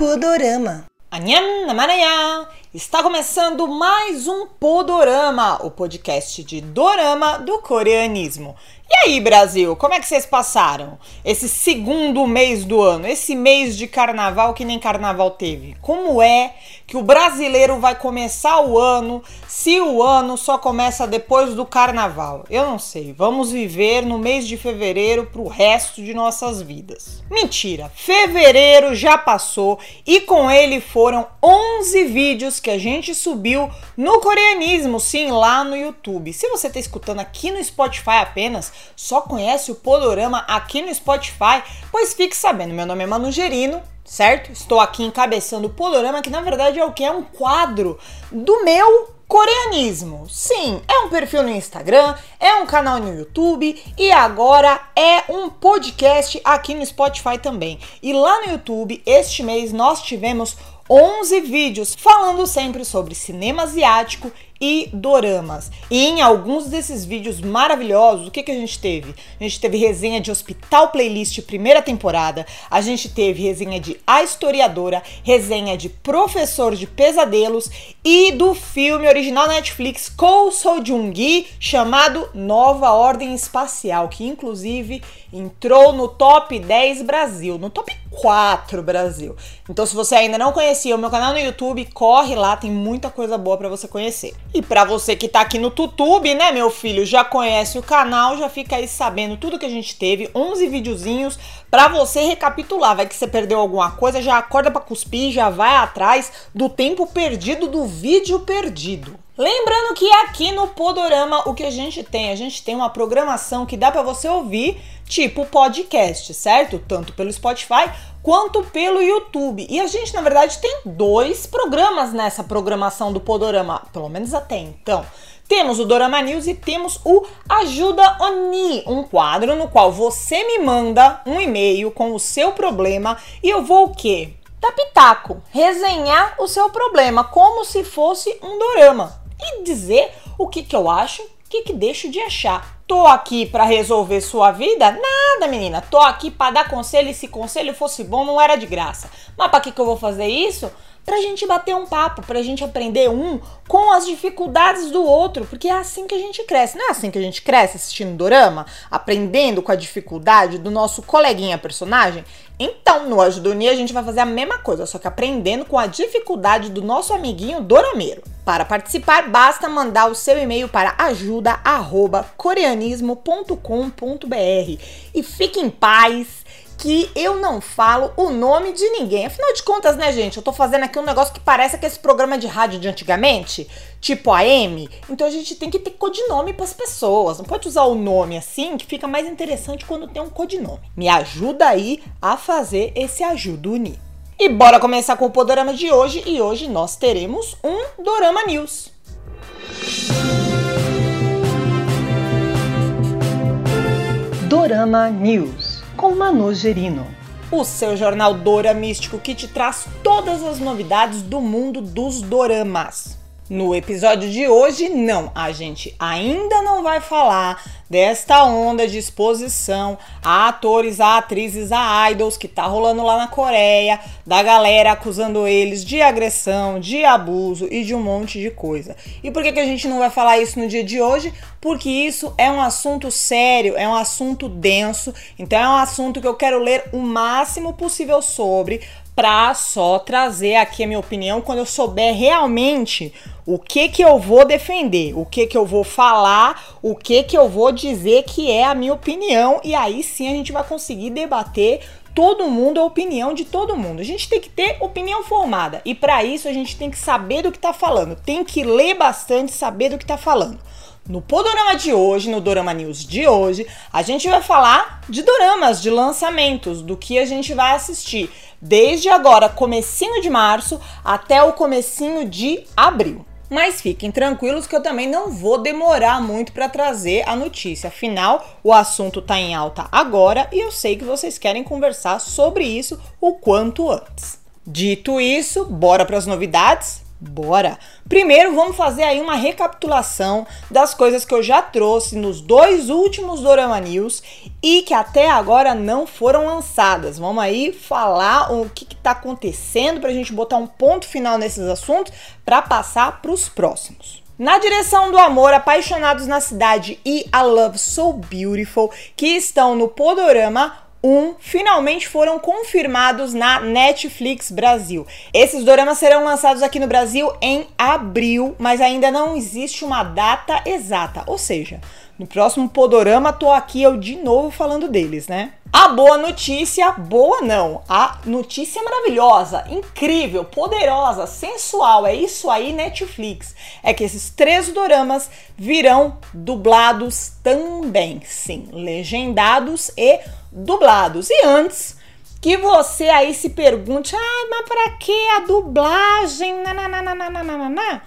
Podorama. Anham Namanaya! Está começando mais um Podorama, o podcast de dorama do coreanismo. E aí, Brasil, como é que vocês passaram esse segundo mês do ano, esse mês de carnaval que nem carnaval teve? Como é que o brasileiro vai começar o ano se o ano só começa depois do carnaval? Eu não sei. Vamos viver no mês de fevereiro pro resto de nossas vidas. Mentira! Fevereiro já passou e com ele foram 11 vídeos que a gente subiu no coreanismo, sim, lá no YouTube. Se você está escutando aqui no Spotify apenas, só conhece o Podorama aqui no Spotify, pois fique sabendo, meu nome é Manu Gerino, certo? Estou aqui encabeçando o Podorama, que na verdade é o que? É um quadro do meu coreanismo. Sim, é um perfil no Instagram, é um canal no YouTube e agora é um podcast aqui no Spotify também. E lá no YouTube, este mês nós tivemos 11 vídeos falando sempre sobre cinema asiático e doramas. E em alguns desses vídeos maravilhosos, o que, que a gente teve? A gente teve resenha de Hospital Playlist primeira temporada, a gente teve resenha de A Historiadora, resenha de Professor de Pesadelos e do filme original Netflix Ko Soo Jung-gi chamado Nova Ordem Espacial, que inclusive entrou no top 10 Brasil, no top 4 Brasil. Então se você ainda não conhecia o meu canal no YouTube, corre lá, tem muita coisa boa para você conhecer. E para você que tá aqui no YouTube, né, meu filho, já conhece o canal, já fica aí sabendo tudo que a gente teve, 11 videozinhos para você recapitular. Vai que você perdeu alguma coisa, já acorda para cuspir, já vai atrás do tempo perdido do vídeo perdido. Lembrando que aqui no Podorama o que a gente tem, a gente tem uma programação que dá para você ouvir, tipo podcast, certo? Tanto pelo Spotify quanto pelo YouTube. E a gente, na verdade, tem dois programas nessa programação do Podorama, pelo menos até então. Temos o Dorama News e temos o Ajuda Oni, um quadro no qual você me manda um e-mail com o seu problema e eu vou o quê? Dar pitaco, resenhar o seu problema como se fosse um dorama e dizer o que, que eu acho, o que, que deixo de achar. Tô aqui para resolver sua vida? Nada, menina. Tô aqui para dar conselho e se conselho fosse bom não era de graça. Mas para que, que eu vou fazer isso? Pra gente bater um papo, pra gente aprender um com as dificuldades do outro, porque é assim que a gente cresce. Não é assim que a gente cresce assistindo dorama, aprendendo com a dificuldade do nosso coleguinha personagem? Então, no Ajudoni a gente vai fazer a mesma coisa, só que aprendendo com a dificuldade do nosso amiguinho dorameiro. Para participar, basta mandar o seu e-mail para ajuda@coreanismo.com.br e fique em paz que eu não falo o nome de ninguém. Afinal de contas, né, gente? Eu tô fazendo aqui um negócio que parece aquele programa de rádio de antigamente, tipo AM. Então a gente tem que ter codinome para as pessoas. Não pode usar o nome assim, que fica mais interessante quando tem um codinome. Me ajuda aí a fazer esse ajuda unir. E bora começar com o Podorama de hoje. E hoje nós teremos um Dorama News. Dorama News com Manu Gerino. O seu jornal Dora Místico que te traz todas as novidades do mundo dos doramas. No episódio de hoje, não, a gente ainda não vai falar desta onda de exposição a atores, a atrizes, a idols que tá rolando lá na Coreia, da galera acusando eles de agressão, de abuso e de um monte de coisa. E por que, que a gente não vai falar isso no dia de hoje? Porque isso é um assunto sério, é um assunto denso, então é um assunto que eu quero ler o máximo possível sobre para só trazer aqui a minha opinião quando eu souber realmente o que que eu vou defender, o que que eu vou falar, o que que eu vou dizer que é a minha opinião e aí sim a gente vai conseguir debater todo mundo a opinião de todo mundo. A gente tem que ter opinião formada e para isso a gente tem que saber do que tá falando, tem que ler bastante, saber do que tá falando. No Podorama de hoje, no Dorama News de hoje, a gente vai falar de doramas, de lançamentos, do que a gente vai assistir desde agora, comecinho de março, até o comecinho de abril. Mas fiquem tranquilos que eu também não vou demorar muito para trazer a notícia. Afinal, o assunto está em alta agora e eu sei que vocês querem conversar sobre isso o quanto antes. Dito isso, bora para as novidades? Bora! Primeiro vamos fazer aí uma recapitulação das coisas que eu já trouxe nos dois últimos Dorama News e que até agora não foram lançadas. Vamos aí falar o que está acontecendo para a gente botar um ponto final nesses assuntos para passar para os próximos. Na direção do amor, Apaixonados na Cidade e A Love So Beautiful, que estão no Podorama 1 finalmente foram confirmados na Netflix Brasil. Esses doramas serão lançados aqui no Brasil em abril, mas ainda não existe uma data exata. Ou seja, no próximo Podorama tô aqui eu de novo falando deles, né? A boa notícia, boa não, a notícia maravilhosa, incrível, poderosa, sensual, é isso aí Netflix. É que esses três doramas virão dublados também, sim, legendados e dublados. E antes que você aí se pergunte, ah, mas para que a dublagem? Nananana,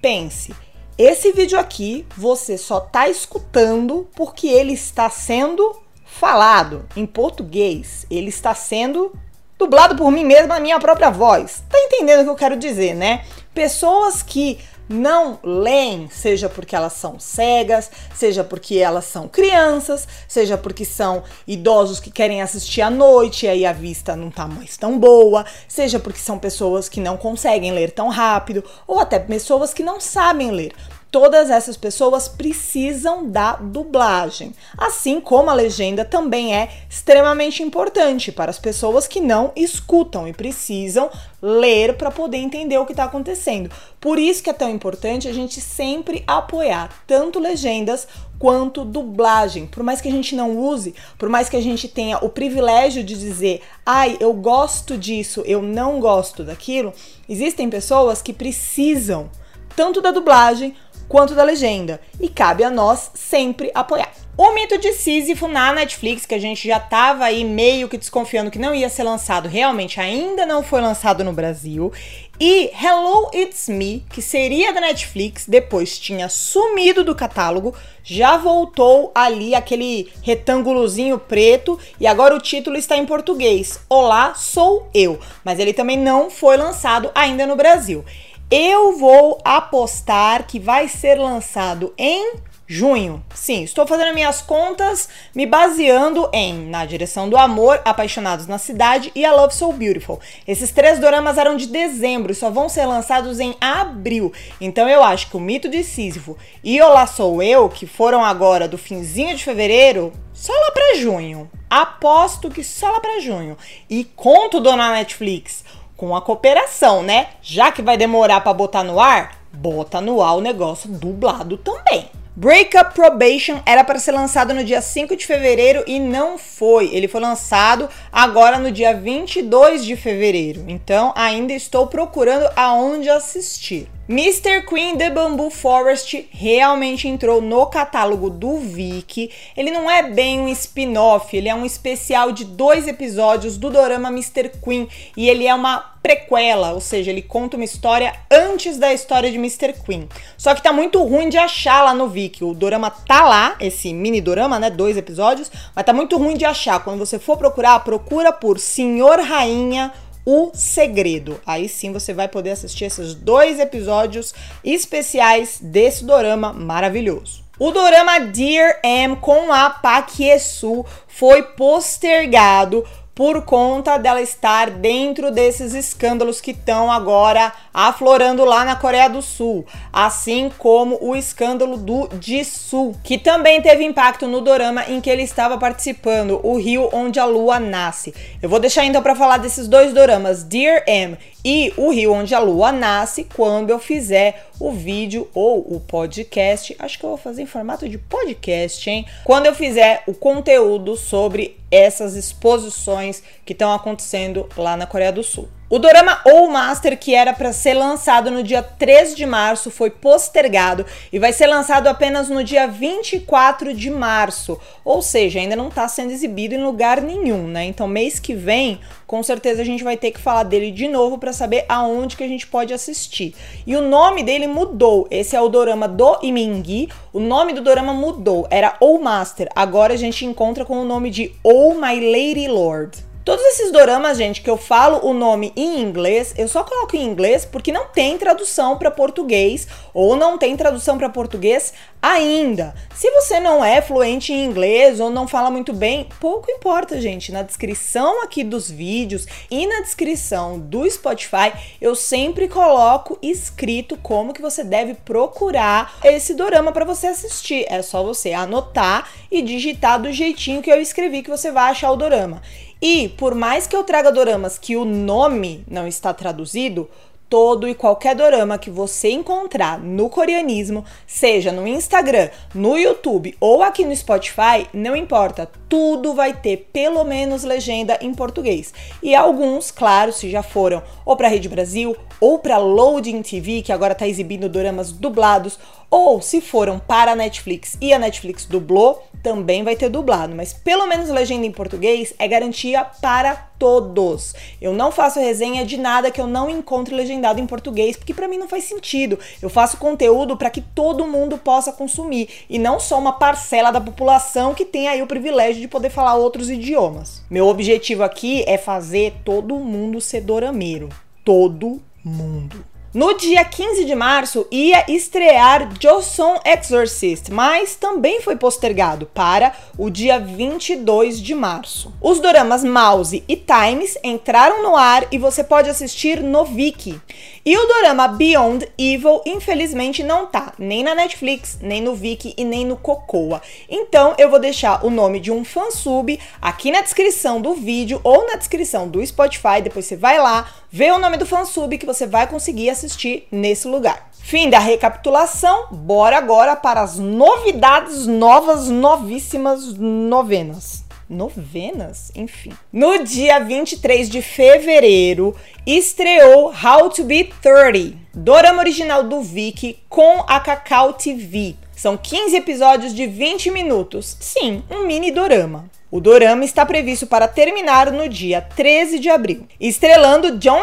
pense, esse vídeo aqui você só tá escutando porque ele está sendo falado em português. Ele está sendo dublado por mim mesma, minha própria voz. Tá entendendo o que eu quero dizer, né? Pessoas que não leem, seja porque elas são cegas, seja porque elas são crianças, seja porque são idosos que querem assistir à noite e aí a vista não tá mais tão boa, seja porque são pessoas que não conseguem ler tão rápido, ou até pessoas que não sabem ler. Todas essas pessoas precisam da dublagem, assim como a legenda também é extremamente importante para as pessoas que não escutam e precisam ler para poder entender o que está acontecendo. Por isso que é tão importante a gente sempre apoiar tanto legendas quanto dublagem. Por mais que a gente não use, por mais que a gente tenha o privilégio de dizer, ai, eu gosto disso, eu não gosto daquilo, existem pessoas que precisam tanto da dublagem quanto da legenda, e cabe a nós sempre apoiar. O mito de Sísifo na Netflix, que a gente já tava aí meio que desconfiando que não ia ser lançado, realmente ainda não foi lançado no Brasil. E Hello It's Me, que seria da Netflix, depois tinha sumido do catálogo, já voltou ali aquele retângulozinho preto e agora o título está em português. Olá, sou eu. Mas ele também não foi lançado ainda no Brasil. Eu vou apostar que vai ser lançado em junho. Sim, estou fazendo minhas contas me baseando em Na Direção do Amor, Apaixonados na Cidade e A Love So Beautiful. Esses três doramas eram de dezembro e só vão ser lançados em abril. Então eu acho que o Mito de Sísifo e Olá Sou Eu, que foram agora do finzinho de fevereiro, só lá para junho. Aposto que só lá para junho. E conto, dona Netflix, com a cooperação, né? Já que vai demorar para botar no ar, bota no ar o negócio dublado também. Breakup Probation era para ser lançado no dia 5 de fevereiro e não foi. Ele foi lançado agora no dia 22 de fevereiro. Então ainda estou procurando aonde assistir. Mr. Queen The Bamboo Forest realmente entrou no catálogo do Viki. Ele não é bem um spin-off, ele é um especial de dois episódios do dorama Mr. Queen e ele é uma prequela, ou seja, ele conta uma história antes da história de Mr. Queen. Só que tá muito ruim de achar lá no Viki. O dorama tá lá, esse mini dorama, né, dois episódios, mas tá muito ruim de achar. Quando você for procurar, procura por Senhor Rainha o Segredo. Aí sim você vai poder assistir esses dois episódios especiais desse dorama maravilhoso. O dorama Dear M com a Hye-soo foi postergado por conta dela estar dentro desses escândalos que estão agora aflorando lá na Coreia do Sul, assim como o escândalo do Jisoo, que também teve impacto no dorama em que ele estava participando, o Rio onde a lua nasce. Eu vou deixar então para falar desses dois doramas, Dear M e o Rio onde a lua nasce, quando eu fizer o vídeo ou o podcast. Acho que eu vou fazer em formato de podcast, hein? Quando eu fizer o conteúdo sobre essas exposições que estão acontecendo lá na Coreia do Sul. O dorama Ou Master, que era para ser lançado no dia 3 de março, foi postergado e vai ser lançado apenas no dia 24 de março. Ou seja, ainda não está sendo exibido em lugar nenhum, né? Então, mês que vem, com certeza a gente vai ter que falar dele de novo para saber aonde que a gente pode assistir. E o nome dele mudou. Esse é o dorama do Imingi. O nome do dorama mudou. Era Ou Master. Agora a gente encontra com o nome de Oh My Lady Lord. Todos esses doramas, gente, que eu falo o nome em inglês, eu só coloco em inglês porque não tem tradução para português ou não tem tradução para português ainda. Se você não é fluente em inglês ou não fala muito bem, pouco importa, gente. Na descrição aqui dos vídeos e na descrição do Spotify, eu sempre coloco escrito como que você deve procurar esse dorama para você assistir. É só você anotar e digitar do jeitinho que eu escrevi que você vai achar o dorama. E por mais que eu traga doramas que o nome não está traduzido, todo e qualquer dorama que você encontrar no coreanismo, seja no Instagram, no YouTube ou aqui no Spotify, não importa, tudo vai ter pelo menos legenda em português. E alguns, claro, se já foram ou para Rede Brasil ou para Loading TV, que agora está exibindo doramas dublados, ou se foram para a Netflix e a Netflix dublou, também vai ter dublado, mas pelo menos legenda em português é garantia para todos. Eu não faço resenha de nada que eu não encontre legendado em português, porque para mim não faz sentido. Eu faço conteúdo para que todo mundo possa consumir e não só uma parcela da população que tem aí o privilégio de poder falar outros idiomas. Meu objetivo aqui é fazer todo mundo ser dorameiro. Todo mundo. No dia 15 de março ia estrear Joseon Exorcist, mas também foi postergado para o dia 22 de março. Os doramas Mouse e Times entraram no ar e você pode assistir no Viki. E o dorama Beyond Evil, infelizmente, não tá nem na Netflix, nem no Viki e nem no Cocoa. Então eu vou deixar o nome de um fansub aqui na descrição do vídeo ou na descrição do Spotify. Depois você vai lá, vê o nome do fansub que você vai conseguir assistir nesse lugar. Fim da recapitulação, bora agora para as novidades novas, novíssimas novenas novenas, enfim. No dia 23 de fevereiro, estreou How to Be 30, dorama original do Viki com a Cacau TV. São 15 episódios de 20 minutos. Sim, um mini dorama. O dorama está previsto para terminar no dia 13 de abril, estrelando John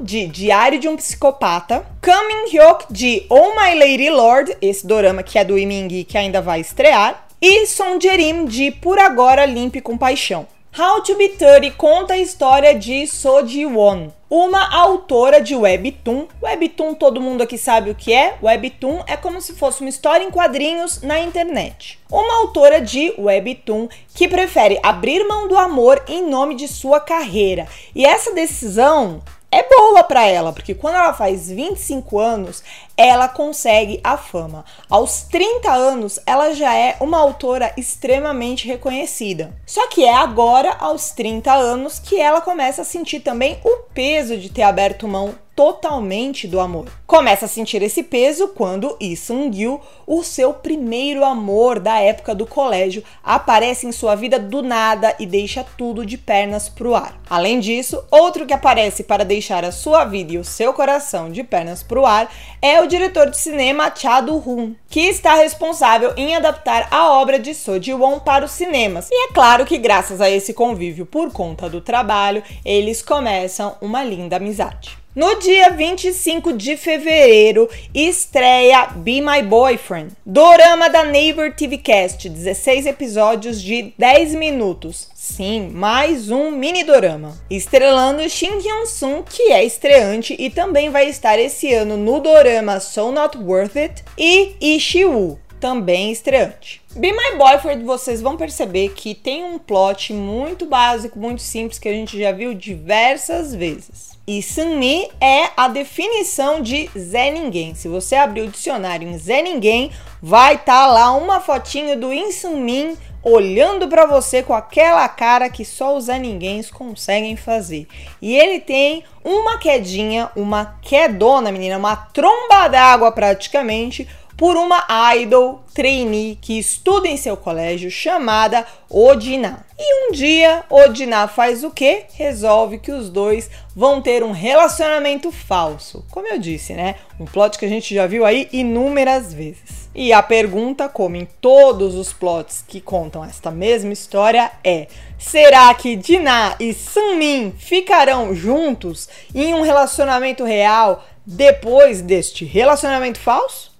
de Diário de um Psicopata, Kang Min-hyuk de Oh My Lady Lord, esse dorama que é do Iming que ainda vai estrear, e Sonjerim de Por Agora Limpe com Paixão. How to Be 30 conta a história de So Ji-won, uma autora de webtoon. Webtoon todo mundo aqui sabe o que é. Webtoon é como se fosse uma história em quadrinhos na internet. Uma autora de webtoon que prefere abrir mão do amor em nome de sua carreira. E essa decisão é boa para ela, porque quando ela faz 25 anos, ela consegue a fama. Aos 30 anos, ela já é uma autora extremamente reconhecida. Só que é agora, aos 30 anos, que ela começa a sentir também o peso de ter aberto mão totalmente do amor. Começa a sentir esse peso quando Lee Sung-gil, o seu primeiro amor da época do colégio, aparece em sua vida do nada e deixa tudo de pernas pro ar. Além disso, outro que aparece para deixar a sua vida e o seu coração de pernas pro ar é o diretor de cinema Cha Do-hoon, que está responsável em adaptar a obra de So Ji-won para os cinemas. E é claro que graças a esse convívio por conta do trabalho, eles começam uma linda amizade. No dia 25 de fevereiro, estreia Be My Boyfriend, dorama da Neighbor TV Cast, 16 episódios de 10 minutos. Sim, mais um mini dorama. Estrelando Shin Hyun-sung, que é estreante e também vai estar esse ano no dorama So Not Worth It, e Ishi-woo, também estreante. Be My Boyfriend, vocês vão perceber que tem um plot muito básico, muito simples, que a gente já viu diversas vezes. E Sunmi é a definição de Zé Ninguém. Se você abrir o dicionário em Zé Ninguém, vai estar tá lá uma fotinho do Insunmin olhando para você com aquela cara que só os Zé Ninguém conseguem fazer. E ele tem uma quedinha, uma quedona, menina, uma tromba d'água praticamente por uma idol trainee que estuda em seu colégio chamada Odina. E um dia Odina faz o que? Resolve que os dois vão ter um relacionamento falso. Como eu disse, né? Um plot que a gente já viu aí inúmeras vezes. E a pergunta, como em todos os plots que contam esta mesma história, é: será que Dina e Sunmin ficarão juntos em um relacionamento real depois deste relacionamento falso?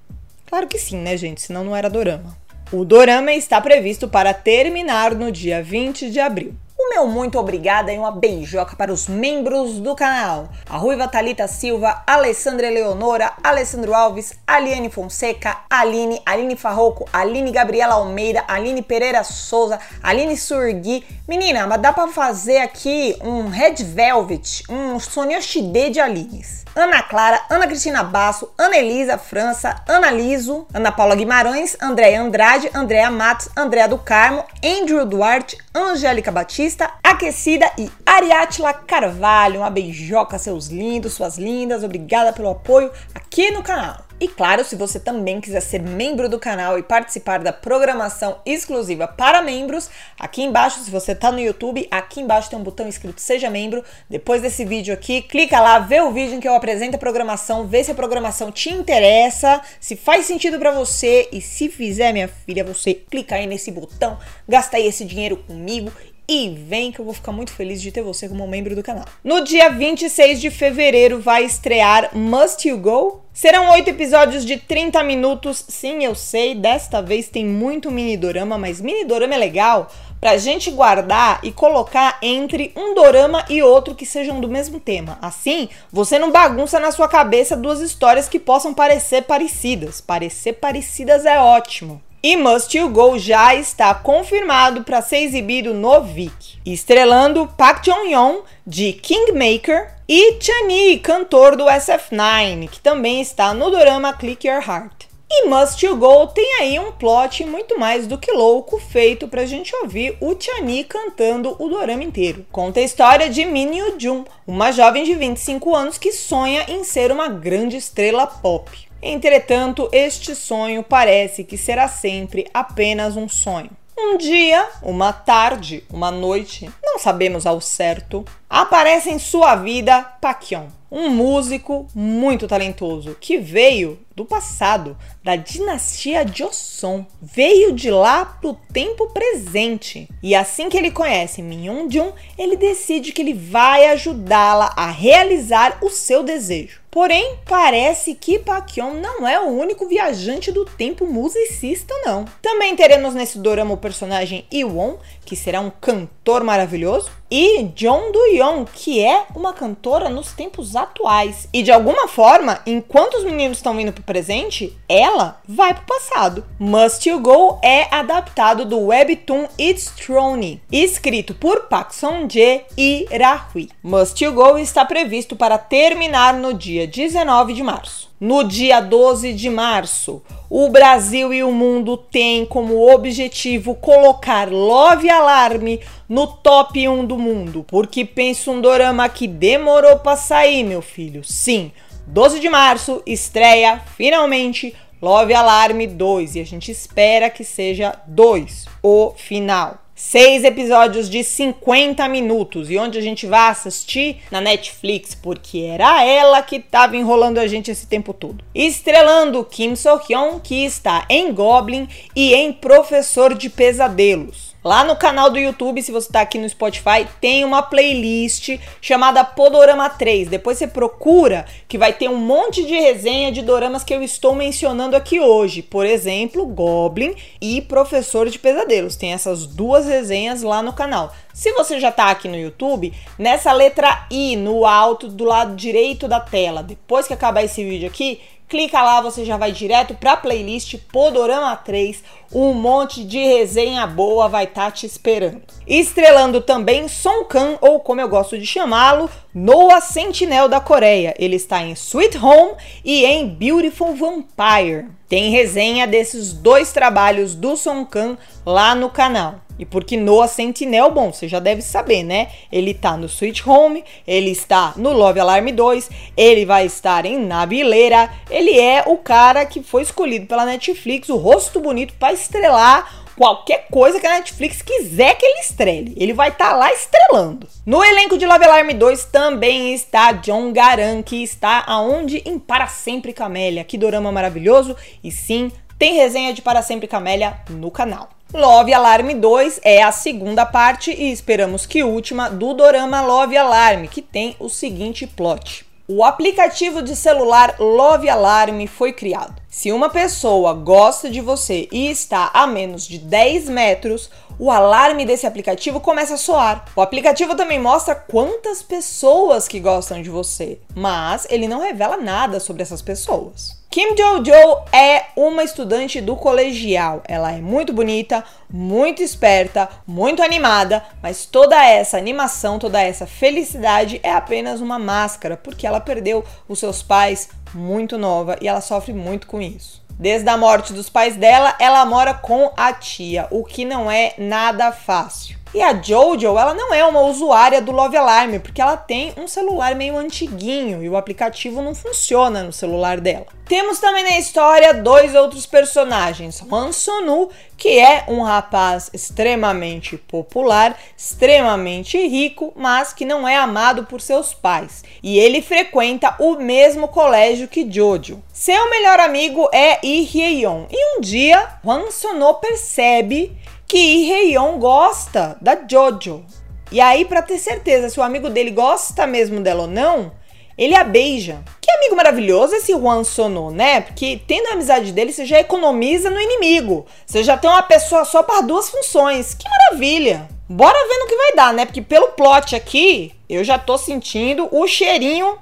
Claro que sim, né, gente? Senão não era dorama. O dorama está previsto para terminar no dia 20 de abril. O meu muito obrigada e uma beijoca para os membros do canal. A Ruiva Talita Silva, Alessandra Eleonora, Alessandro Alves, Aliane Fonseca, Aline, Aline Farroco, Aline Gabriela Almeida, Aline Pereira Souza, Aline Surgui. Menina, mas dá para fazer aqui um Red Velvet, um Sonyoshide de Alines. Ana Clara, Ana Cristina Basso, Ana Elisa França, Ana Liso, Ana Paula Guimarães, Andréa Andrade, Andréa Matos, Andréa do Carmo, Andrew Duarte, Angélica Batista, Aquecida e Ariátila Carvalho. Uma beijoca, seus lindos, suas lindas. Obrigada pelo apoio aqui no canal. E claro, se você também quiser ser membro do canal e participar da programação exclusiva para membros, aqui embaixo, se você está no YouTube, aqui embaixo tem um botão escrito Seja Membro. Depois desse vídeo aqui, clica lá, vê o vídeo em que eu apresento a programação, vê se a programação te interessa, se faz sentido para você e se fizer, minha filha, você clica aí nesse botão, gasta aí esse dinheiro comigo e vem que eu vou ficar muito feliz de ter você como membro do canal. No dia 26 de fevereiro vai estrear Must You Go? Serão oito episódios de 30 minutos. Sim, eu sei, desta vez tem muito mini dorama, mas mini dorama é legal pra gente guardar e colocar entre um dorama e outro que sejam do mesmo tema. Assim, você não bagunça na sua cabeça duas histórias que possam parecer parecidas. Parecer parecidas é ótimo. E Must You Go já está confirmado para ser exibido no Viki, estrelando Park Jong-yeon de Kingmaker e Chani, cantor do SF9, que também está no drama Click Your Heart. E Must You Go tem aí um plot muito mais do que louco feito pra gente ouvir o Chani cantando o dorama inteiro. Conta a história de Min Yoo Jun, uma jovem de 25 anos que sonha em ser uma grande estrela pop. Entretanto, este sonho parece que será sempre apenas um sonho. Um dia, uma tarde, uma noite, não sabemos ao certo, aparece em sua vida Paquion, um músico muito talentoso que veio do passado, da dinastia Joseon. Veio de lá pro tempo presente. E assim que ele conhece Min Jun, ele decide que ele vai ajudá-la a realizar o seu desejo. Porém, parece que Pakion não é o único viajante do tempo musicista, não. Também teremos nesse dorama o personagem Iwon, que será um cantor maravilhoso, e John Do-young, que é uma cantora nos tempos atuais. E de alguma forma, enquanto os meninos estão vindo pro presente, ela vai pro passado. Must You Go é adaptado do webtoon It's Throne, escrito por Park Song-jae e Rahui. Must You Go está previsto para terminar no dia 19 de março. No dia 12 de março, o Brasil e o mundo têm como objetivo colocar Love Alarme no top 1 do mundo, porque pensa um dorama que demorou para sair, meu filho. Sim, 12 de março estreia finalmente Love Alarme 2 e a gente espera que seja 2 o final. Seis episódios de 50 minutos e onde a gente vai assistir na Netflix, porque era ela que estava enrolando a gente esse tempo todo. Estrelando Kim So-hyun, que está em Goblin e em Professor de Pesadelos. Lá no canal do YouTube, se você tá aqui no Spotify, tem uma playlist chamada Podorama 3. Depois você procura que vai ter um monte de resenha de doramas que eu estou mencionando aqui hoje. Por exemplo, Goblin e Professor de Pesadelos. Tem essas duas resenhas lá no canal. Se você já tá aqui no YouTube, nessa letra I no alto do lado direito da tela, depois que acabar esse vídeo aqui, clica lá, você já vai direto para a playlist Podorama 3. Um monte de resenha boa vai estar tá te esperando. Estrelando também Song Kang, ou como eu gosto de chamá-lo, Noah Sentinel da Coreia. Ele está em Sweet Home e em Beautiful Vampire. Tem resenha desses dois trabalhos do Song Kang lá no canal. E porque Noah Sentinel, bom, você já deve saber, né? Ele tá no Sweet Home, ele está no Love Alarm 2, ele vai estar em Nabileira, ele é o cara que foi escolhido pela Netflix, o rosto bonito para estrelar qualquer coisa que a Netflix quiser que ele estrele. Ele vai estar tá lá estrelando. No elenco de Love Alarm 2 também está John Garan, que está aonde? Em Para Sempre Camélia. Que dorama maravilhoso. E sim, tem resenha de Para Sempre Camélia no canal. Love Alarm 2 é a segunda parte e esperamos que última do dorama Love Alarm, que tem o seguinte plot. O aplicativo de celular Love Alarm foi criado. Se uma pessoa gosta de você e está a menos de 10 metros, o alarme desse aplicativo começa a soar. O aplicativo também mostra quantas pessoas que gostam de você, mas ele não revela nada sobre essas pessoas. Kim Jojo é uma estudante do colegial. Ela é muito bonita, muito esperta, muito animada, mas toda essa animação, toda essa felicidade é apenas uma máscara, porque ela perdeu os seus pais muito nova e ela sofre muito com isso. Desde a morte dos pais dela, ela mora com a tia, o que não é nada fácil. E a Jojo, ela não é uma usuária do Love Alarm, porque ela tem um celular meio antiguinho e o aplicativo não funciona no celular dela. Temos também na história dois outros personagens, Han Sonu, que é um rapaz extremamente popular, extremamente rico, mas que não é amado por seus pais. E ele frequenta o mesmo colégio que Jojo. Seu melhor amigo é Lee Hye-yeon. E um dia, Han Sonu percebe que Heion gosta da Jojo. E aí, para ter certeza se o amigo dele gosta mesmo dela ou não, ele a beija. Que amigo maravilhoso esse Juan Sono, né? Porque tendo a amizade dele, você já economiza no inimigo. Você já tem uma pessoa só para duas funções. Que maravilha! Bora ver no que vai dar, né? Porque pelo plot aqui, eu já tô sentindo o cheirinho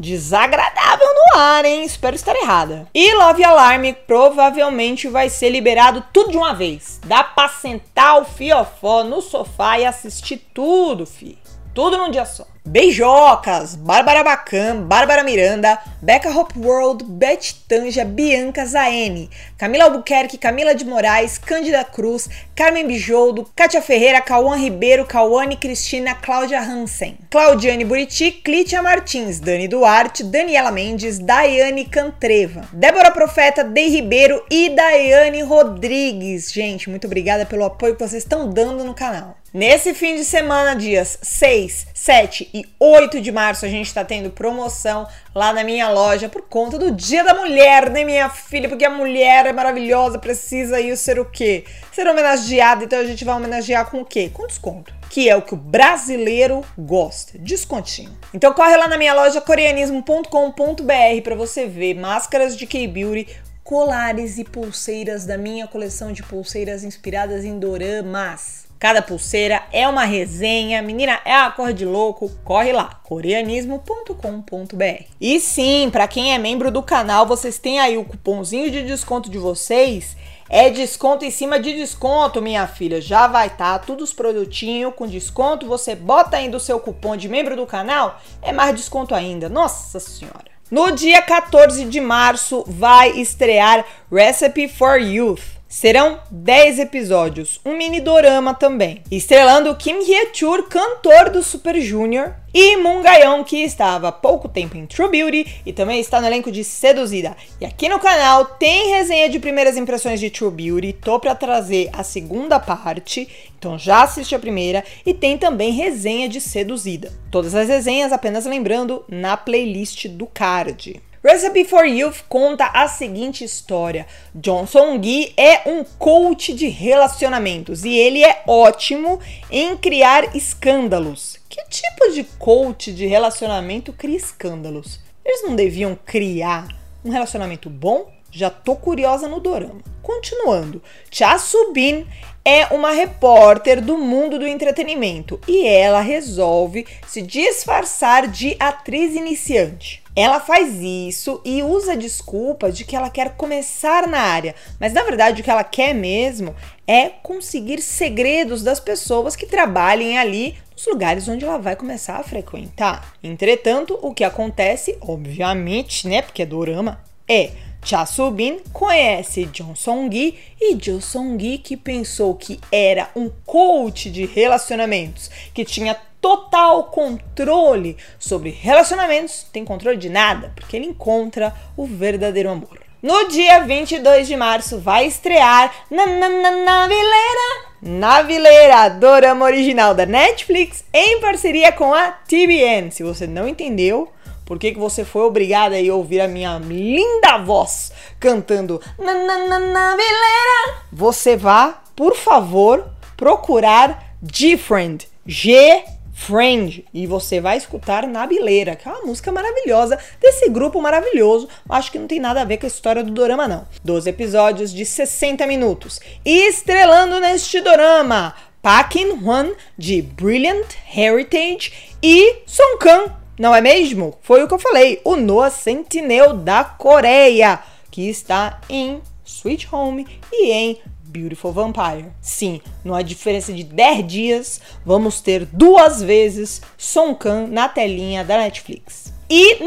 desagradável no ar, hein? Espero estar errada. E Love Alarm provavelmente vai ser liberado tudo de uma vez. Dá pra sentar o fiofó no sofá e assistir tudo, fi. Tudo num dia só. Beijocas, Bárbara Bacan, Bárbara Miranda, Becca Hopworld, Beth Tanja, Bianca Zaene, Camila Albuquerque, Camila de Moraes, Cândida Cruz, Carmen Bijoldo, Kátia Ferreira, Cauã Ribeiro, Cauane Cristina, Cláudia Hansen, Claudiane Buriti, Clítia Martins, Dani Duarte, Daniela Mendes, Daiane Cantreva, Débora Profeta, Dei Ribeiro e Daiane Rodrigues. Gente, muito obrigada pelo apoio que vocês estão dando no canal. Nesse fim de semana, dias 6, 7 e 8 de março, a gente está tendo promoção lá na minha loja por conta do Dia da Mulher, né, minha filha? Porque a mulher é maravilhosa, precisa aí ser o quê? Ser homenageada, então a gente vai homenagear com o quê? Com desconto. Que é o que o brasileiro gosta. Descontinho. Então corre lá na minha loja coreanismo.com.br para você ver máscaras de K-Beauty, colares e pulseiras da minha coleção de pulseiras inspiradas em doramas. Cada pulseira é uma resenha. Menina, é a cor de louco. Corre lá, coreanismo.com.br. E sim, para quem é membro do canal, vocês têm aí o cupomzinho de desconto de vocês. É desconto em cima de desconto, minha filha. Já vai estar tá, tudo os produtinhos com desconto. Você bota ainda o seu cupom de membro do canal, é mais desconto ainda. Nossa senhora. No dia 14 de março vai estrear Recipe for Youth. Serão 10 episódios, um mini dorama também, estrelando Kim Hye-chul, cantor do Super Junior, e Moon ga que estava há pouco tempo em True Beauty e também está no elenco de Seduzida. E aqui no canal tem resenha de primeiras impressões de True Beauty, tô para trazer a segunda parte, então já assiste a primeira, e tem também resenha de Seduzida. Todas as resenhas, apenas lembrando, na playlist do card. Recipe for Youth conta a seguinte história: Johnson Gee é um coach de relacionamentos e ele é ótimo em criar escândalos. Que tipo de coach de relacionamento cria escândalos? Eles não deviam criar um relacionamento bom? Já tô curiosa no dorama. Continuando, Cha Subin é uma repórter do mundo do entretenimento e ela resolve se disfarçar de atriz iniciante. Ela faz isso e usa a desculpa de que ela quer começar na área, mas na verdade o que ela quer mesmo é conseguir segredos das pessoas que trabalhem ali nos lugares onde ela vai começar a frequentar. Entretanto, o que acontece, obviamente, né, porque é dorama, é Cha Subin conhece John Song-gi e Jo Song-gi que pensou que era um coach de relacionamentos, que tinha total controle sobre relacionamentos, tem controle de nada, porque ele encontra o verdadeiro amor. No dia 22 de março vai estrear na, na, na, na Vileira, na Vileira, dorama original da Netflix, em parceria com a TBN. Se você não entendeu, por que, que você foi obrigada a ouvir a minha linda voz cantando na, na, na, na Vileira? Você vá, por favor, procurar Different, G Friend. E você vai escutar Nabileira, que é uma música maravilhosa desse grupo maravilhoso. Acho que não tem nada a ver com a história do dorama, não. 12 episódios de 60 minutos. E estrelando neste dorama, Park In-hwan, de Brilliant Heritage, e Song Kang, não é mesmo? Foi o que eu falei, o Noah Sentinel da Coreia, que está em Sweet Home e em Beautiful Vampire. Sim, numa diferença de 10 dias, vamos ter duas vezes Song Kang na telinha da Netflix. E.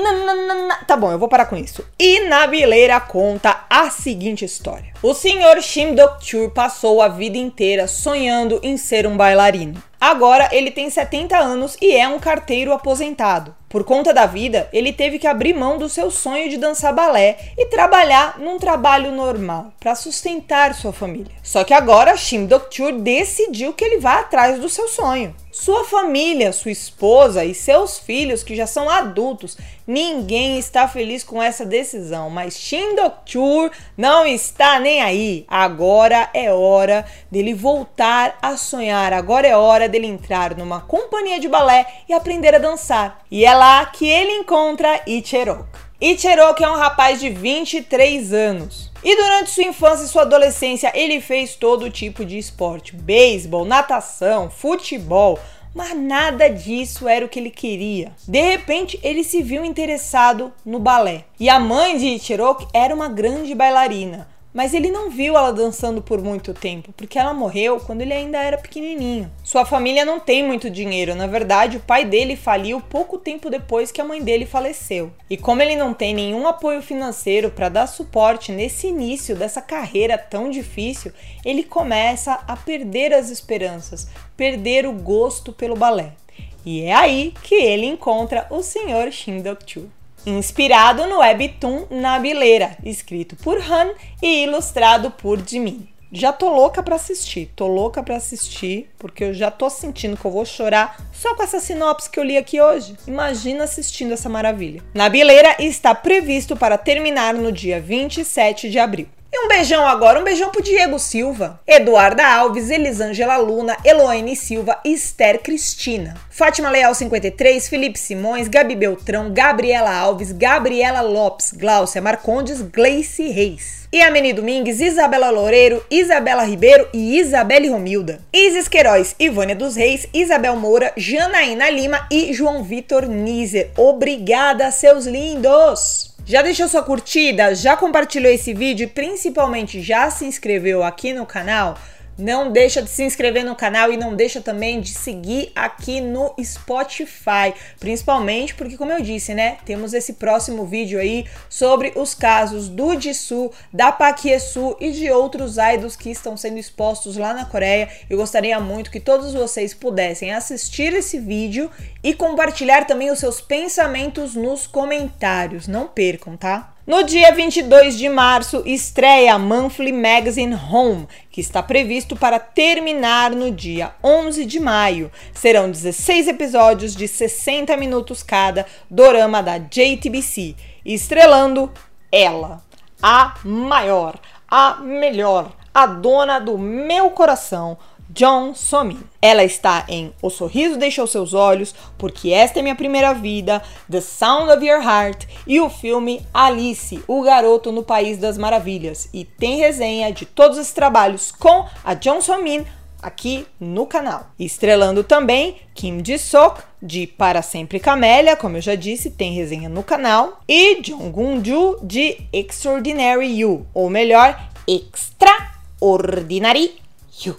Tá bom, eu vou parar com isso. E Nabileira conta a seguinte história. O senhor Shim Dok-chur passou a vida inteira sonhando em ser um bailarino. Agora ele tem 70 anos e é um carteiro aposentado. Por conta da vida, ele teve que abrir mão do seu sonho de dançar balé e trabalhar num trabalho normal para sustentar sua família. Só que agora Shim Dok-chur decidiu que ele vai atrás do seu sonho. Sua família, sua esposa e seus filhos, que já são adultos, ninguém está feliz com essa decisão, mas Shin Dok-chur não está nem aí. Agora é hora dele voltar a sonhar. Agora é hora dele entrar numa companhia de balé e aprender a dançar. E é lá que ele encontra Ichirok. Ichirok é um rapaz de 23 anos. E durante sua infância e sua adolescência, ele fez todo tipo de esporte: beisebol, natação, futebol, mas nada disso era o que ele queria. De repente, ele se viu interessado no balé. E a mãe de Ichirok era uma grande bailarina. Mas ele não viu ela dançando por muito tempo, porque ela morreu quando ele ainda era pequenininho. Sua família não tem muito dinheiro, na verdade, o pai dele faliu pouco tempo depois que a mãe dele faleceu. E como ele não tem nenhum apoio financeiro para dar suporte nesse início dessa carreira tão difícil, ele começa a perder as esperanças, perder o gosto pelo balé. E é aí que ele encontra o Sr. Shin Dok-chul inspirado no webtoon Nabileira, escrito por Han e ilustrado por Jimin. Já tô louca para assistir, tô louca para assistir, porque eu já tô sentindo que eu vou chorar só com essa sinopse que eu li aqui hoje. Imagina assistindo essa maravilha. Nabileira está previsto para terminar no dia 27 de abril. E um beijão agora, um beijão pro Diego Silva, Eduarda Alves, Elisângela Luna, Eloane Silva, Esther Cristina, Fátima Leal 53, Felipe Simões, Gabi Beltrão, Gabriela Alves, Gabriela Lopes, Gláucia Marcondes, Gleice Reis. E Ameni Domingues, Isabela Loureiro, Isabela Ribeiro e Isabelle Romilda. Isis Queiroz, Ivânia dos Reis, Isabel Moura, Janaína Lima e João Vitor Nizer. Obrigada, seus lindos! Já deixou sua curtida? Já compartilhou esse vídeo e principalmente já se inscreveu aqui no canal? Não deixa de se inscrever no canal e não deixa também de seguir aqui no Spotify, principalmente porque, como eu disse, né, temos esse próximo vídeo aí sobre os casos do Jisoo, da Pakiesu e de outros idols que estão sendo expostos lá na Coreia. Eu gostaria muito que todos vocês pudessem assistir esse vídeo e compartilhar também os seus pensamentos nos comentários. Não percam, tá? No dia 22 de março, estreia a Monthly Magazine Home, que está previsto para terminar no dia 11 de maio. Serão 16 episódios de 60 minutos cada, dorama da JTBC, estrelando ela, a maior, a melhor, a dona do meu coração, John Somin. Ela está em O Sorriso Deixou Seus Olhos, Porque Esta é Minha Primeira Vida, The Sound of Your Heart e o filme Alice, o Garoto no País das Maravilhas. E tem resenha de todos os trabalhos com a John Somin aqui no canal. Estrelando também Kim Ji-sok, de Para Sempre Camélia, como eu já disse, tem resenha no canal. E Jong-un-ju, de Extraordinary You, ou melhor, Extraordinary You.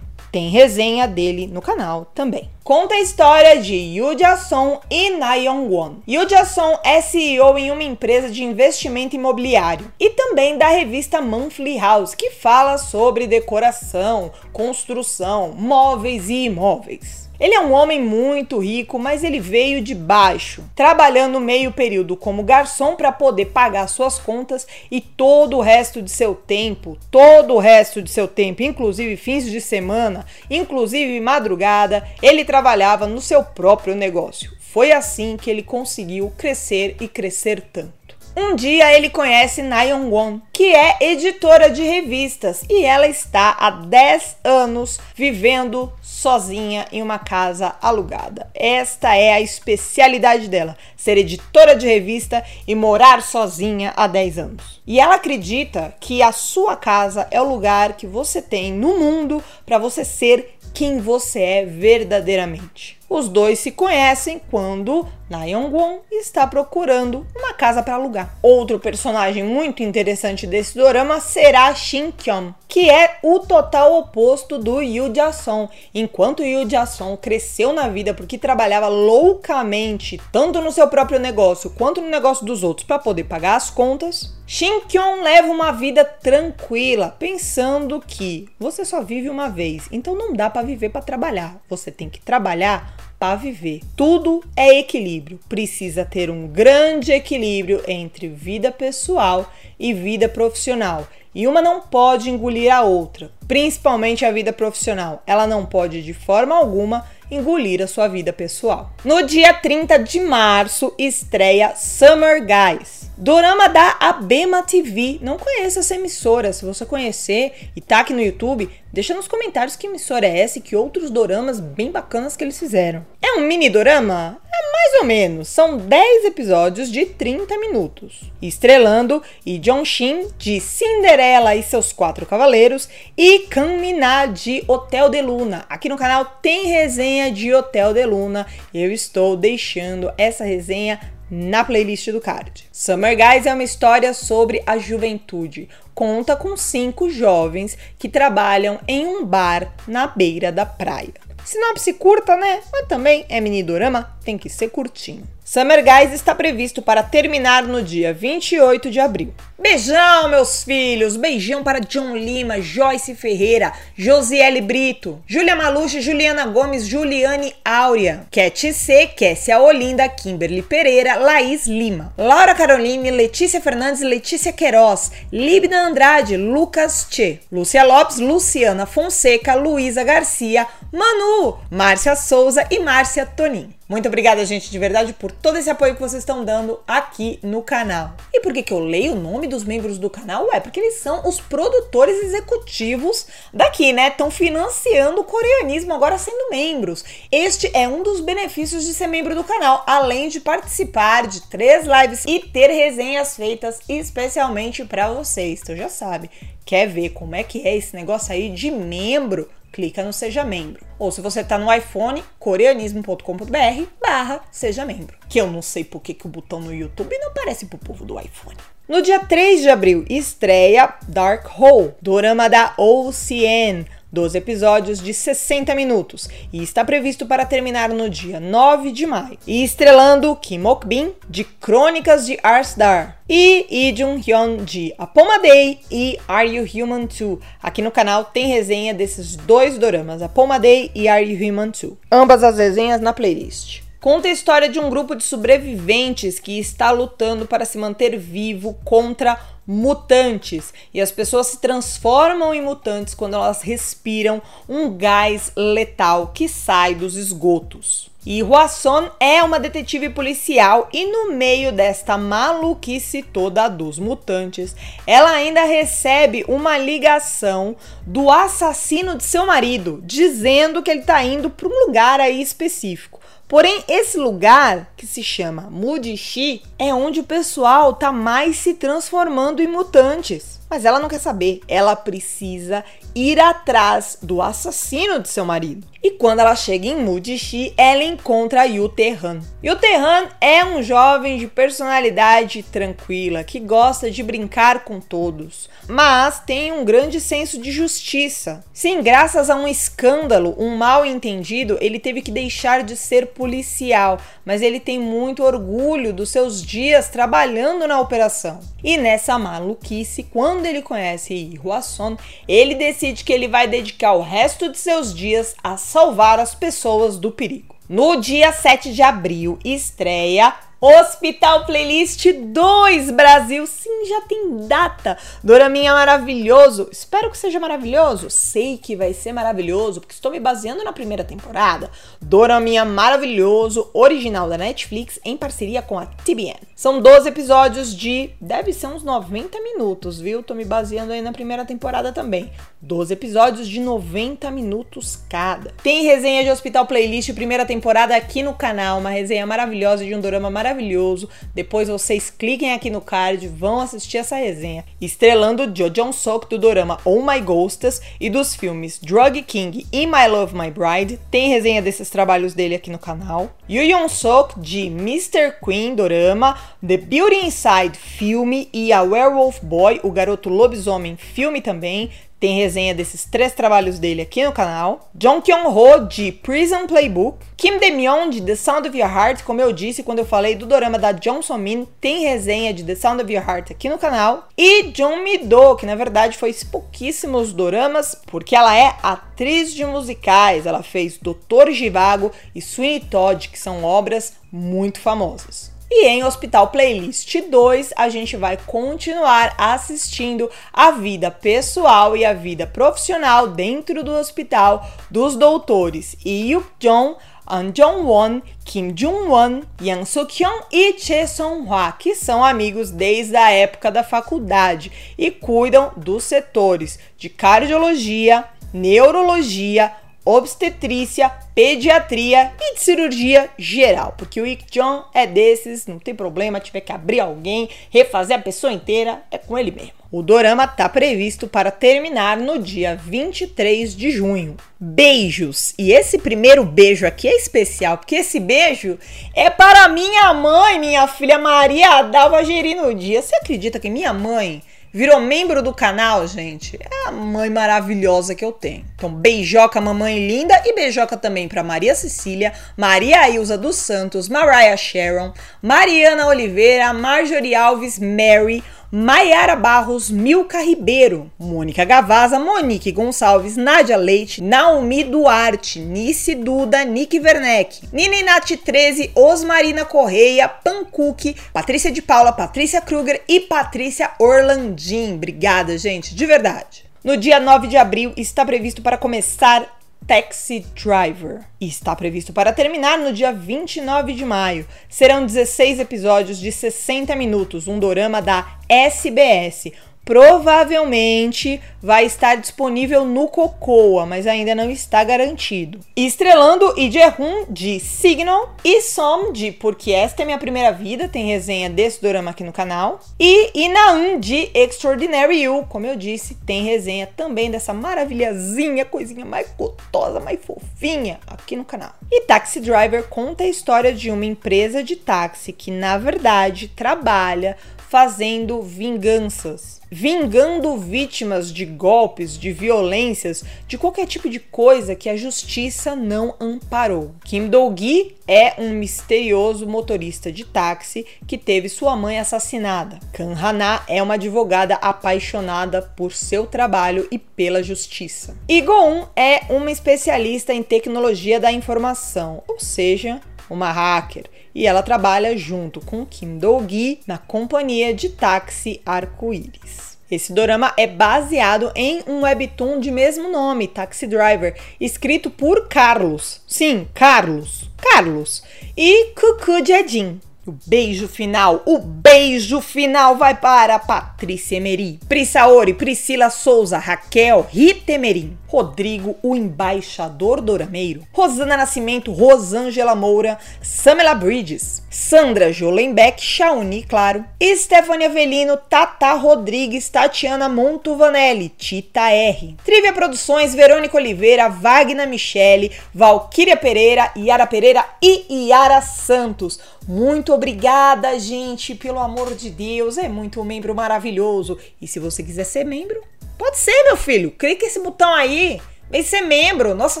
Tem resenha dele no canal também. Conta a história de Yu Jason e Na Won. Yu Jason é CEO em uma empresa de investimento imobiliário e também da revista Monthly House, que fala sobre decoração, construção, móveis e imóveis. Ele é um homem muito rico, mas ele veio de baixo, trabalhando meio período como garçom para poder pagar suas contas e todo o resto de seu tempo, todo o resto de seu tempo, inclusive fins de semana, inclusive madrugada, ele trabalhava no seu próprio negócio. Foi assim que ele conseguiu crescer e crescer tanto. Um dia ele conhece Nayeon Won, que é editora de revistas, e ela está há 10 anos vivendo sozinha em uma casa alugada. Esta é a especialidade dela, ser editora de revista e morar sozinha há 10 anos. E ela acredita que a sua casa é o lugar que você tem no mundo para você ser quem você é verdadeiramente. Os dois se conhecem quando Nayeon-gon está procurando uma casa para alugar. Outro personagem muito interessante desse dorama será Shin Kyung, que é o total oposto do Yu Jason. Enquanto Yu Jason cresceu na vida porque trabalhava loucamente, tanto no seu próprio negócio quanto no negócio dos outros para poder pagar as contas, Shin Kyung leva uma vida tranquila, pensando que você só vive uma vez, então não dá para viver para trabalhar. Você tem que trabalhar para viver. Tudo é equilíbrio. Precisa ter um grande equilíbrio entre vida pessoal e vida profissional. E uma não pode engolir a outra, principalmente a vida profissional. Ela não pode de forma alguma engolir a sua vida pessoal. No dia 30 de março estreia Summer Guys. Dorama da Abema TV. Não conheço essa emissora. Se você conhecer e tá aqui no YouTube, deixa nos comentários que emissora é essa e que outros doramas bem bacanas que eles fizeram. É um mini dorama? É mais ou menos. São 10 episódios de 30 minutos. Estrelando Lee Jong-shin de Cinderela e seus quatro cavaleiros e Kang Mina de Hotel de Luna. Aqui no canal tem resenha de Hotel de Luna. Eu estou deixando essa resenha na playlist do card. Summer Guys é uma história sobre a juventude. Conta com cinco jovens que trabalham em um bar na beira da praia. Sinopse curta, né? Mas também é mini dorama, tem que ser curtinho. Summer Guys está previsto para terminar no dia 28 de abril. Beijão, meus filhos! Beijão para John Lima, Joyce Ferreira, Josiele Brito, Júlia Maluche, Juliana Gomes, Juliane Áurea, Cat C, Kessia Olinda, Kimberly Pereira, Laís Lima, Laura Caroline, Letícia Fernandes, Letícia Queiroz, Libna Andrade, Lucas Tchê, Lúcia Lopes, Luciana Fonseca, Luísa Garcia, Manu, Márcia Souza e Márcia Tonin. Muito obrigada, gente, de verdade, por todo esse apoio que vocês estão dando aqui no canal. E por que, que eu leio o nome dos membros do canal? É porque eles são os produtores executivos daqui, né? Estão financiando o coreanismo agora sendo membros. Este é um dos benefícios de ser membro do canal, além de participar de três lives e ter resenhas feitas especialmente para vocês. Então já sabe, quer ver como é que é esse negócio aí de membro? Clica no Seja Membro. Ou se você está no iPhone, coreanismo.com.br barra Seja Membro. Que eu não sei por que, que o botão no YouTube não aparece pro povo do iPhone. No dia 3 de abril, estreia Dark Hole, dorama da OCN, 12 episódios de 60 minutos e está previsto para terminar no dia 9 de maio. E estrelando Kim Ok-bin de Crônicas de Arsdar e Lee Jung-hyun de A Poma Day e Are You Human Too. Aqui no canal tem resenha desses dois doramas, A Poma Day e Are You Human Too. Ambas as resenhas na playlist. Conta a história de um grupo de sobreviventes que está lutando para se manter vivo contra mutantes. E as pessoas se transformam em mutantes quando elas respiram um gás letal que sai dos esgotos. E Hwason é uma detetive policial e no meio desta maluquice toda dos mutantes, ela ainda recebe uma ligação do assassino de seu marido, dizendo que ele está indo para um lugar aí específico. Porém, esse lugar, que se chama Mudishi, é onde o pessoal tá mais se transformando em mutantes. Mas ela não quer saber, ela precisa ir atrás do assassino de seu marido. E quando ela chega em Mudishi, ela encontra Yu Terran. Yu Terran é um jovem de personalidade tranquila, que gosta de brincar com todos, mas tem um grande senso de justiça. Sim, graças a um escândalo, um mal entendido, ele teve que deixar de ser policial, mas ele tem muito orgulho dos seus dias trabalhando na operação. E nessa maluquice, quando ele conhece Ihuason, ele decide que ele vai dedicar o resto de seus dias a salvar as pessoas do perigo. No dia 7 de abril estreia Hospital Playlist 2 Brasil. Sim, já tem data. Doraminha maravilhoso. Espero que seja maravilhoso. Sei que vai ser maravilhoso, porque estou me baseando na primeira temporada. Doraminha maravilhoso, original da Netflix, em parceria com a TBN. São 12 episódios de. Deve ser uns 90 minutos, viu? Tô me baseando aí na primeira temporada também. 12 episódios de 90 minutos cada. Tem resenha de Hospital Playlist primeira temporada aqui no canal, uma resenha maravilhosa de um dorama maravilhoso maravilhoso. Depois vocês cliquem aqui no card, vão assistir essa resenha. Estrelando Jo Jong Sok do dorama Oh My Ghostas e dos filmes Drug King e My Love My Bride. Tem resenha desses trabalhos dele aqui no canal. Yoo Young Sok de Mr. Queen dorama, The Beauty Inside filme e A Werewolf Boy, o garoto lobisomem filme também. Tem resenha desses três trabalhos dele aqui no canal. Jong Kyung-ho de Prison Playbook. Kim De-myung de The Sound of Your Heart, como eu disse quando eu falei do dorama da Jong So-min, tem resenha de The Sound of Your Heart aqui no canal. E Jung Mi-do, que na verdade foi pouquíssimos doramas, porque ela é atriz de musicais. Ela fez Doutor Givago e Sweeney Todd, que são obras muito famosas. E em Hospital Playlist 2, a gente vai continuar assistindo a vida pessoal e a vida profissional dentro do hospital dos doutores Yuk Jong, An Jong-won, Kim Jung-won, Yang Soo-kyung e Choi Song-hwa, que são amigos desde a época da faculdade e cuidam dos setores de cardiologia, neurologia, obstetrícia, pediatria e de cirurgia geral, porque o Ikjon é desses, não tem problema, tiver que abrir alguém, refazer a pessoa inteira, é com ele mesmo. O dorama está previsto para terminar no dia 23 de junho. Beijos! E esse primeiro beijo aqui é especial, porque esse beijo é para minha mãe, minha filha Maria Dalva Gerino Dia. Você acredita que minha mãe Virou membro do canal, gente? É a mãe maravilhosa que eu tenho. Então, beijoca, mamãe linda, e beijoca também para Maria Cecília, Maria Ilza dos Santos, Mariah Sharon, Mariana Oliveira, Marjorie Alves, Mary, Maiara Barros, Milka Ribeiro, Mônica Gavaza, Monique Gonçalves, Nádia Leite, Naomi Duarte, Nice Duda, Nick Werneck, Nininati 13, Osmarina Correia, Pancuque, Patrícia de Paula, Patrícia Kruger e Patrícia Orlandim. Obrigada, gente, de verdade. No dia 9 de abril está previsto para começar Taxi Driver. E está previsto para terminar no dia 29 de maio. Serão 16 episódios de 60 minutos, um dorama da SBS, provavelmente vai estar disponível no Cocoa, mas ainda não está garantido. Estrelando Jae-hoon de Signal e Som de Porque Esta é Minha Primeira Vida, tem resenha desse dorama aqui no canal. E Inaun de Extraordinary You, como eu disse, tem resenha também dessa maravilhazinha, coisinha mais gostosa, mais fofinha aqui no canal. E Taxi Driver conta a história de uma empresa de táxi que, na verdade, trabalha fazendo vinganças, vingando vítimas de golpes, de violências, de qualquer tipo de coisa que a justiça não amparou. Kim Do-gi é um misterioso motorista de táxi que teve sua mãe assassinada. Kan Hana é uma advogada apaixonada por seu trabalho e pela justiça. E Go-un é uma especialista em tecnologia da informação, ou seja, uma hacker, e ela trabalha junto com Kim Do-gi na companhia de táxi Arco-Íris. Esse dorama é baseado em um webtoon de mesmo nome, Taxi Driver, escrito por Carlos. Sim, Carlos. Carlos. E Cucu Jadin. O beijo final, o beijo final vai para Patrícia Emery, Prissaori, Priscila Souza, Raquel, Rita Emerim, Rodrigo, o embaixador dorameiro, Rosana Nascimento, Rosângela Moura, Samela Bridges, Sandra Jolenbeck, Shauni, claro, Stefania Avelino, Tata Rodrigues, Tatiana Montovanelli, Tita R, Trivia Produções, Verônica Oliveira, Wagner Michele, Valquíria Pereira, Yara Pereira e Yara Santos. Muito obrigada, gente, pelo amor de Deus, é muito um membro maravilhoso. E se você quiser ser membro, pode ser, meu filho. Clique esse botão aí. Vem ser membro, Nossa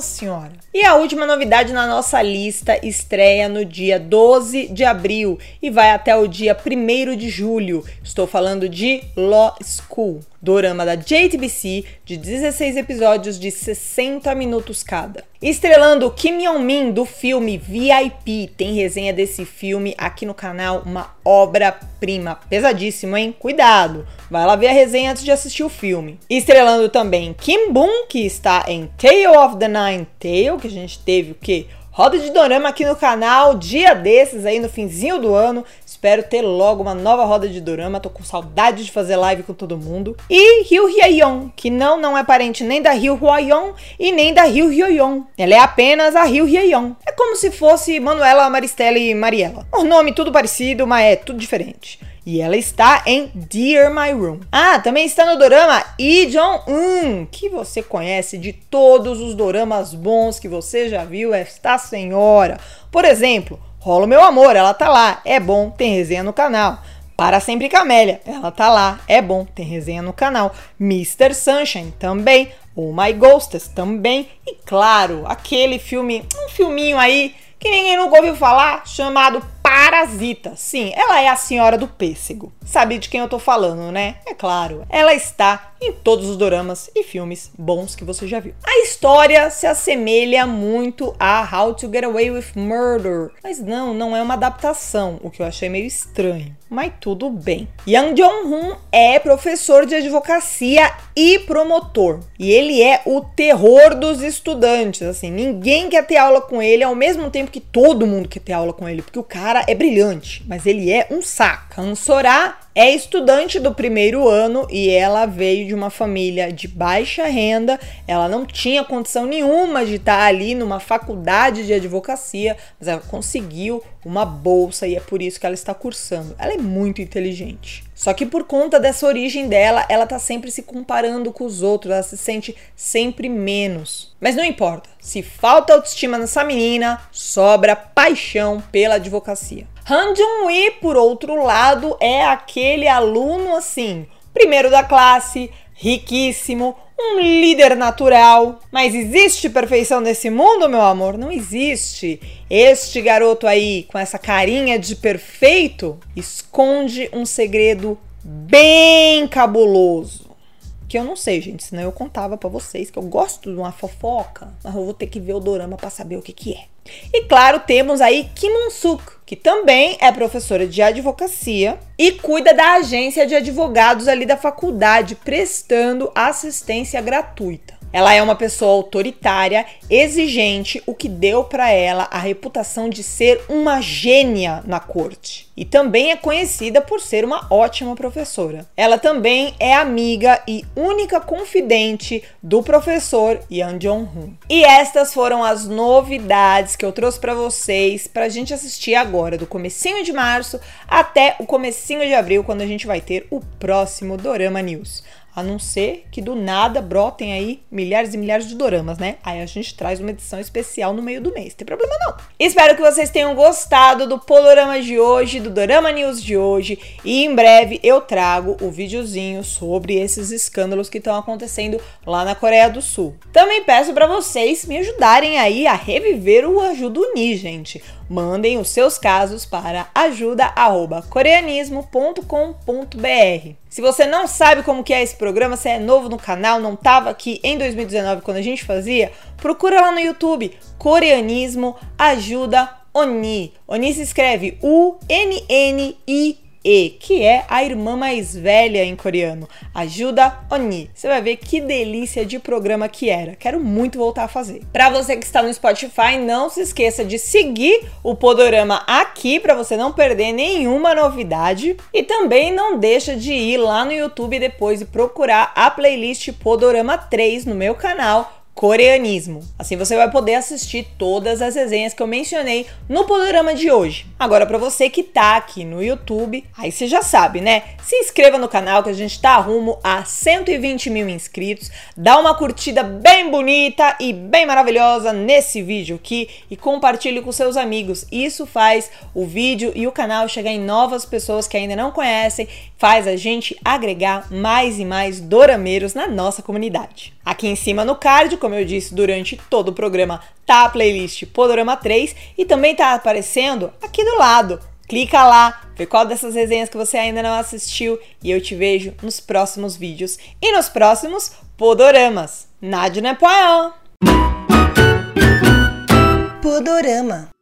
Senhora. E a última novidade na nossa lista estreia no dia 12 de abril e vai até o dia 1 de julho. Estou falando de Law School. Dorama da JTBC de 16 episódios de 60 minutos cada. Estrelando Kim Yong-min do filme VIP, tem resenha desse filme aqui no canal, uma obra-prima. Pesadíssimo, hein? Cuidado! Vai lá ver a resenha antes de assistir o filme. Estrelando também Kim Boon, que está em Tale of the Nine Tail, que a gente teve o quê? Roda de Dorama aqui no canal, dia desses aí no finzinho do ano. Espero ter logo uma nova roda de dorama. Tô com saudade de fazer live com todo mundo. E Ryu Hyeon, que não não é parente nem da Ryu Hwayon e nem da Ryu Hyoyon. Ela é apenas a Ryu Hyeon. É como se fosse Manuela, Maristela e Mariela. O nome tudo parecido, mas é tudo diferente. E ela está em Dear My Room. Ah, também está no dorama Lee Jong-un, que você conhece de todos os doramas bons que você já viu, esta senhora. Por exemplo, Rola Meu Amor, ela tá lá, é bom, tem resenha no canal. Para Sempre Camélia, ela tá lá, é bom, tem resenha no canal. Mr. Sunshine também, Oh My Ghosts também. E claro, aquele filme, um filminho aí que ninguém nunca ouviu falar, chamado Parasita. Sim, ela é a senhora do pêssego. Sabe de quem eu tô falando, né? É claro. Ela está em todos os doramas e filmes bons que você já viu. A história se assemelha muito a How to Get Away with Murder, mas não, não é uma adaptação, o que eu achei meio estranho. Mas tudo bem. Yang Jong-hun é professor de advocacia e promotor. E ele é o terror dos estudantes. Assim, ninguém quer ter aula com ele ao mesmo tempo que todo mundo quer ter aula com ele, porque o cara é brilhante, mas ele é um saco. Han Sora é estudante do primeiro ano e ela veio de uma família de baixa renda. Ela não tinha condição nenhuma de estar ali numa faculdade de advocacia, mas ela conseguiu uma bolsa e é por isso que ela está cursando. Ela é muito inteligente. Só que por conta dessa origem dela, ela tá sempre se comparando com os outros, ela se sente sempre menos. Mas não importa, se falta autoestima nessa menina, sobra paixão pela advocacia. Han Jung-wi, por outro lado, é aquele aluno assim, primeiro da classe, riquíssimo, um líder natural. Mas existe perfeição nesse mundo, meu amor? Não existe. Este garoto aí, com essa carinha de perfeito, esconde um segredo bem cabuloso. Que eu não sei, gente, senão eu contava para vocês que eu gosto de uma fofoca, mas eu vou ter que ver o dorama para saber o que que é. E claro, temos aí Kim Un-suk, que também é professora de advocacia e cuida da agência de advogados ali da faculdade, prestando assistência gratuita. Ela é uma pessoa autoritária, exigente, o que deu para ela a reputação de ser uma gênia na corte. E também é conhecida por ser uma ótima professora. Ela também é amiga e única confidente do professor Yang Jong-hun. E estas foram as novidades que eu trouxe para vocês para a gente assistir agora, do comecinho de março até o comecinho de abril, quando a gente vai ter o próximo Dorama News. A não ser que do nada brotem aí milhares e milhares de doramas, né? Aí a gente traz uma edição especial no meio do mês. Não tem problema não. Espero que vocês tenham gostado do Polorama de hoje, do Dorama News de hoje. E em breve eu trago o videozinho sobre esses escândalos que estão acontecendo lá na Coreia do Sul. Também peço para vocês me ajudarem aí a reviver o Ajuda Uni, gente. Mandem os seus casos para ajuda@coreanismo.com.br. Se você não sabe como que é esse programa, você é novo no canal, não estava aqui em 2019 quando a gente fazia, procura lá no YouTube Coreanismo Ajuda Oni. Oni se escreve U-N-N-I e, que é a irmã mais velha em coreano. Ajuda Oni. Você vai ver que delícia de programa que era. Quero muito voltar a fazer. Para você que está no Spotify, não se esqueça de seguir o Podorama aqui para você não perder nenhuma novidade e também não deixa de ir lá no YouTube depois e procurar a playlist Podorama 3 no meu canal coreanismo. Assim você vai poder assistir todas as resenhas que eu mencionei no programa de hoje. Agora, para você que tá aqui no YouTube, aí você já sabe, né? Se inscreva no canal que a gente tá rumo a 120 mil inscritos. Dá uma curtida bem bonita e bem maravilhosa nesse vídeo aqui e compartilhe com seus amigos. Isso faz o vídeo e o canal chegar em novas pessoas que ainda não conhecem, faz a gente agregar mais e mais dorameiros na nossa comunidade. Aqui em cima no card, como eu disse durante todo o programa, tá a playlist Podorama 3 e também tá aparecendo aqui do lado Clica lá, vê qual dessas resenhas que você ainda não assistiu e eu te vejo nos próximos vídeos e nos próximos Podoramas. Nádia Nepoian! Podorama.